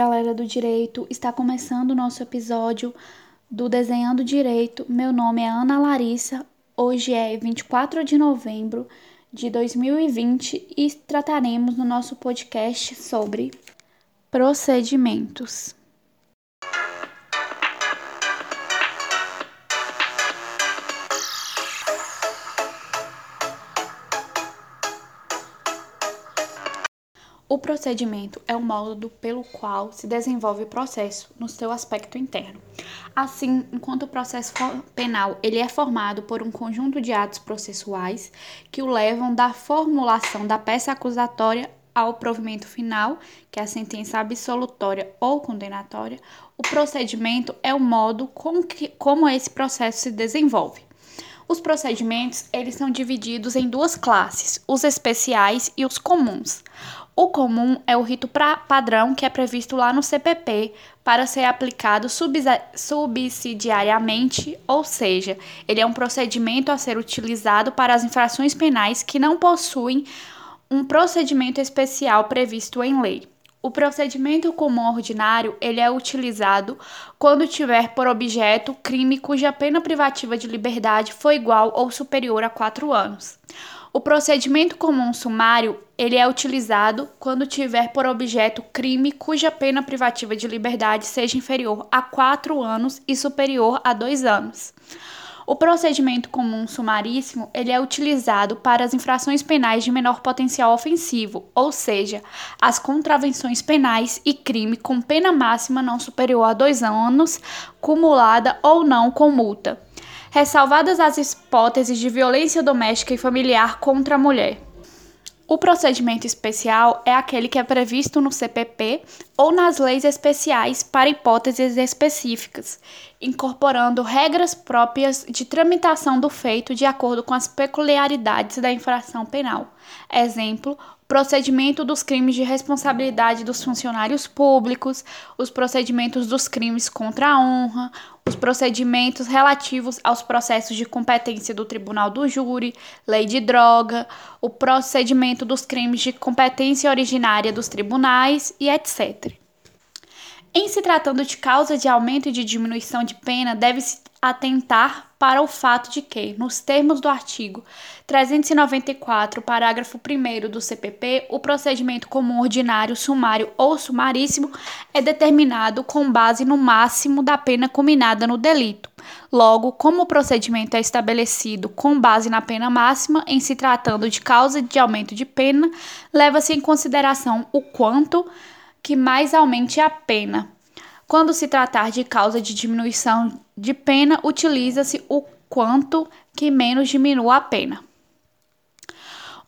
galera do direito. Está começando o nosso episódio do Desenhando Direito. Meu nome é Ana Larissa. Hoje é 24 de novembro de 2020 e trataremos no nosso podcast sobre procedimentos. O procedimento é o modo pelo qual se desenvolve o processo no seu aspecto interno. Assim, enquanto o processo penal ele é formado por um conjunto de atos processuais que o levam da formulação da peça acusatória ao provimento final, que é a sentença absolutória ou condenatória, o procedimento é o modo com que, como esse processo se desenvolve. Os procedimentos eles são divididos em duas classes, os especiais e os comuns. O comum é o rito pra, padrão que é previsto lá no CPP para ser aplicado subsidiariamente, ou seja, ele é um procedimento a ser utilizado para as infrações penais que não possuem um procedimento especial previsto em lei. O procedimento comum ordinário ele é utilizado quando tiver por objeto crime cuja pena privativa de liberdade foi igual ou superior a quatro anos. O procedimento comum sumário, ele é utilizado quando tiver por objeto crime cuja pena privativa de liberdade seja inferior a 4 anos e superior a 2 anos. O procedimento comum sumaríssimo, ele é utilizado para as infrações penais de menor potencial ofensivo, ou seja, as contravenções penais e crime com pena máxima não superior a 2 anos, cumulada ou não com multa ressalvadas as hipóteses de violência doméstica e familiar contra a mulher. O procedimento especial é aquele que é previsto no CPP ou nas leis especiais para hipóteses específicas, incorporando regras próprias de tramitação do feito de acordo com as peculiaridades da infração penal. Exemplo: procedimento dos crimes de responsabilidade dos funcionários públicos, os procedimentos dos crimes contra a honra, os procedimentos relativos aos processos de competência do Tribunal do Júri, lei de droga, o procedimento dos crimes de competência originária dos tribunais e etc. Em se tratando de causa de aumento e de diminuição de pena, deve-se atentar para o fato de que, nos termos do artigo 394, parágrafo 1 do CPP, o procedimento comum ordinário, sumário ou sumaríssimo é determinado com base no máximo da pena combinada no delito. Logo, como o procedimento é estabelecido com base na pena máxima, em se tratando de causa de aumento de pena, leva-se em consideração o quanto que mais aumente a pena. Quando se tratar de causa de diminuição de pena, utiliza-se o quanto que menos diminua a pena.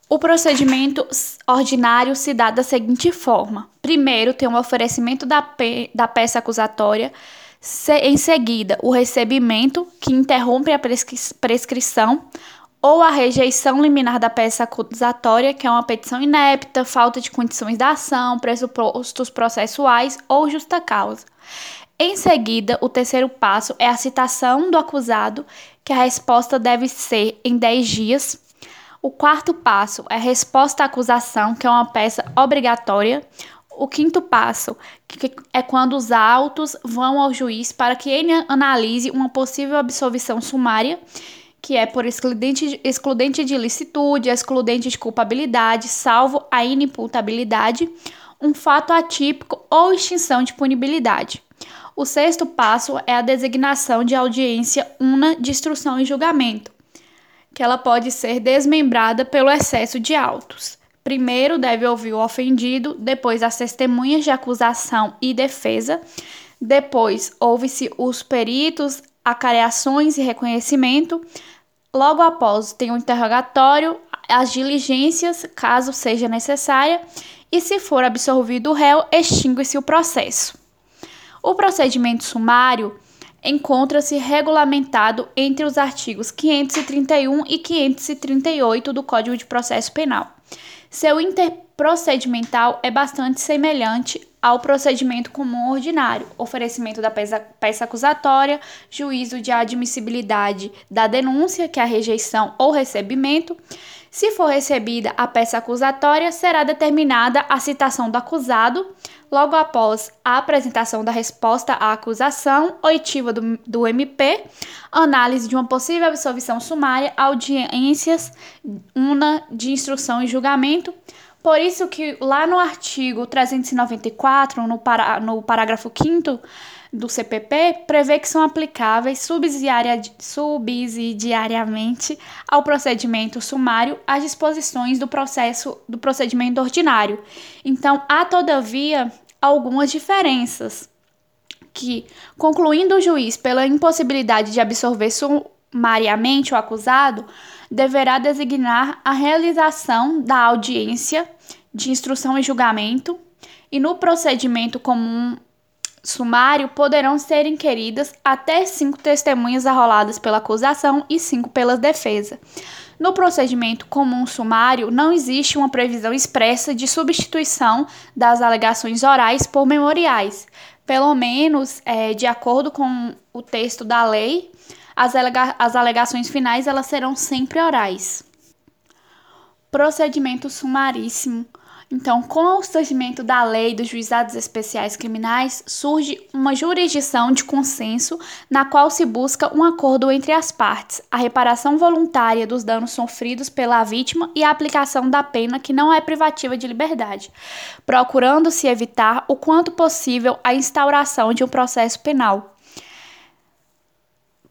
O procedimento ordinário se dá da seguinte forma: primeiro, tem o um oferecimento da, pe da peça acusatória, se em seguida, o recebimento, que interrompe a prescri prescrição, ou a rejeição liminar da peça acusatória, que é uma petição inepta, falta de condições da ação, pressupostos processuais ou justa causa. Em seguida, o terceiro passo é a citação do acusado, que a resposta deve ser em 10 dias. O quarto passo é a resposta à acusação, que é uma peça obrigatória. O quinto passo é quando os autos vão ao juiz para que ele analise uma possível absolvição sumária que é por excludente, excludente de licitude, excludente de culpabilidade, salvo a inimputabilidade, um fato atípico ou extinção de punibilidade. O sexto passo é a designação de audiência una de instrução e julgamento, que ela pode ser desmembrada pelo excesso de autos. Primeiro deve ouvir o ofendido, depois as testemunhas de acusação e defesa, depois ouve-se os peritos, acareações e reconhecimento, Logo após, tem o interrogatório, as diligências, caso seja necessária, e se for absolvido o réu, extingue-se o processo. O procedimento sumário encontra-se regulamentado entre os artigos 531 e 538 do Código de Processo Penal. Seu interprocedimental é bastante semelhante ao procedimento comum ordinário, oferecimento da peça, peça acusatória, juízo de admissibilidade da denúncia, que é a rejeição ou recebimento, Se for recebida a peça acusatória, será determinada a citação do acusado logo após a apresentação da resposta à acusação, oitiva do, do MP, análise de uma possível absolvição sumária, audiências una de instrução e julgamento. Por isso que lá no artigo 394, no, para, no parágrafo 5 do CPP, prevê que são aplicáveis subsidiaria, subsidiariamente ao procedimento sumário as disposições do processo do procedimento ordinário. Então, há todavia algumas diferenças que, concluindo o juiz pela impossibilidade de absorver sumariamente o acusado, deverá designar a realização da audiência de instrução e julgamento, e no procedimento comum sumário poderão ser inquiridas até cinco testemunhas arroladas pela acusação e cinco pela defesa. No procedimento comum sumário, não existe uma previsão expressa de substituição das alegações orais por memoriais. Pelo menos, é, de acordo com o texto da lei, as, alega as alegações finais elas serão sempre orais. Procedimento sumaríssimo então, com o surgimento da lei dos juizados especiais criminais, surge uma jurisdição de consenso na qual se busca um acordo entre as partes, a reparação voluntária dos danos sofridos pela vítima e a aplicação da pena que não é privativa de liberdade, procurando-se evitar o quanto possível a instauração de um processo penal.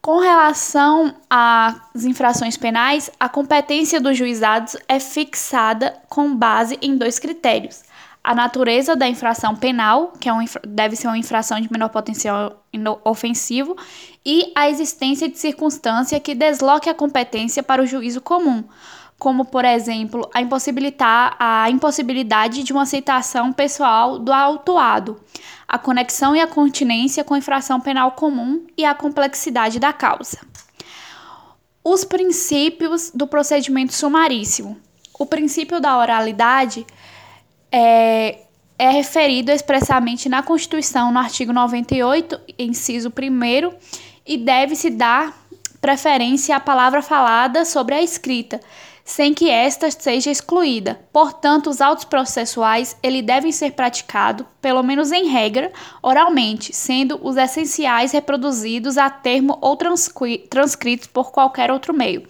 Com relação às infrações penais, a competência dos juizados é fixada com base em dois critérios: a natureza da infração penal, que é um, deve ser uma infração de menor potencial ofensivo, e a existência de circunstância que desloque a competência para o juízo comum, como, por exemplo, a, impossibilitar, a impossibilidade de uma aceitação pessoal do autuado a conexão e a continência com a infração penal comum e a complexidade da causa. Os princípios do procedimento sumaríssimo. O princípio da oralidade é, é referido expressamente na Constituição, no artigo 98, inciso 1, e deve-se dar preferência à palavra falada sobre a escrita, sem que esta seja excluída. Portanto, os autos processuais ele devem ser praticados, pelo menos em regra, oralmente, sendo os essenciais reproduzidos a termo ou transcritos por qualquer outro meio.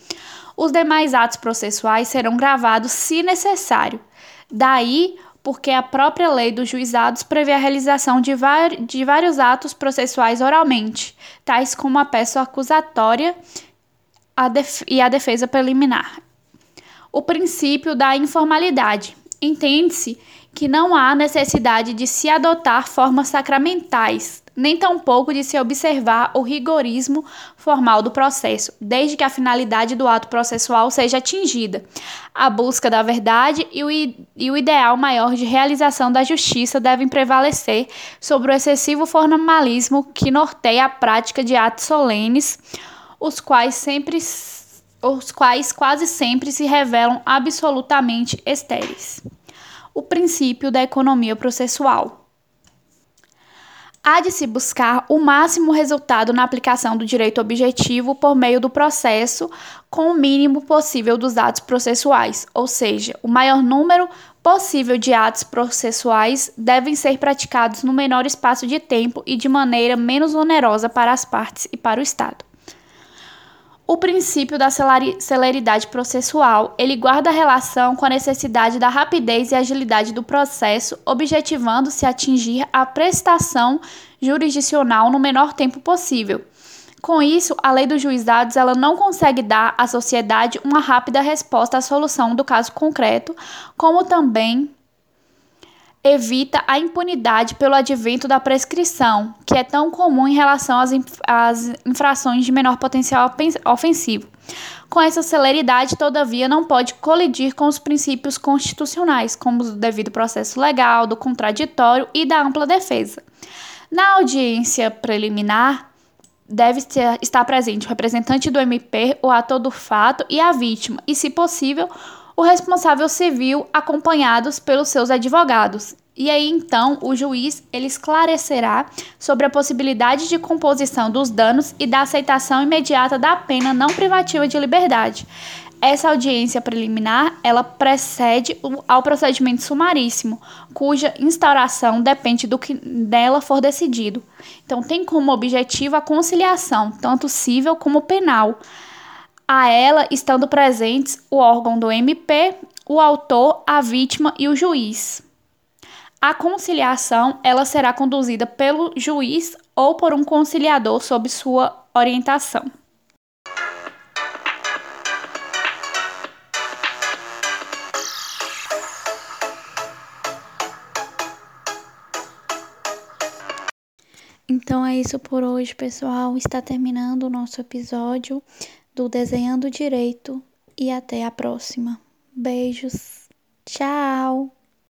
Os demais atos processuais serão gravados se necessário. Daí porque a própria lei dos juizados prevê a realização de, de vários atos processuais oralmente, tais como a peça acusatória a e a defesa preliminar o princípio da informalidade. Entende-se que não há necessidade de se adotar formas sacramentais, nem tampouco de se observar o rigorismo formal do processo, desde que a finalidade do ato processual seja atingida, a busca da verdade e o, e o ideal maior de realização da justiça devem prevalecer sobre o excessivo formalismo que norteia a prática de atos solenes, os quais sempre os quais quase sempre se revelam absolutamente estéreis. O princípio da economia processual. Há de se buscar o máximo resultado na aplicação do direito objetivo por meio do processo, com o mínimo possível dos atos processuais, ou seja, o maior número possível de atos processuais devem ser praticados no menor espaço de tempo e de maneira menos onerosa para as partes e para o Estado. O princípio da celeridade processual, ele guarda relação com a necessidade da rapidez e agilidade do processo, objetivando-se atingir a prestação jurisdicional no menor tempo possível. Com isso, a lei dos juizados ela não consegue dar à sociedade uma rápida resposta à solução do caso concreto, como também evita a impunidade pelo advento da prescrição, que é tão comum em relação às, às infrações de menor potencial ofensivo. Com essa celeridade, todavia, não pode colidir com os princípios constitucionais, como o do devido processo legal, do contraditório e da ampla defesa. Na audiência preliminar, deve estar presente o representante do MP, o ator do fato e a vítima, e, se possível, o responsável civil acompanhados pelos seus advogados. E aí então o juiz ele esclarecerá sobre a possibilidade de composição dos danos e da aceitação imediata da pena não privativa de liberdade. Essa audiência preliminar, ela precede ao procedimento sumaríssimo, cuja instauração depende do que dela for decidido. Então, tem como objetivo a conciliação, tanto civil como penal. A ela estando presentes o órgão do MP, o autor, a vítima e o juiz. A conciliação, ela será conduzida pelo juiz ou por um conciliador sob sua orientação. Então é isso por hoje, pessoal. Está terminando o nosso episódio do Desenhando Direito e até a próxima. Beijos. Tchau.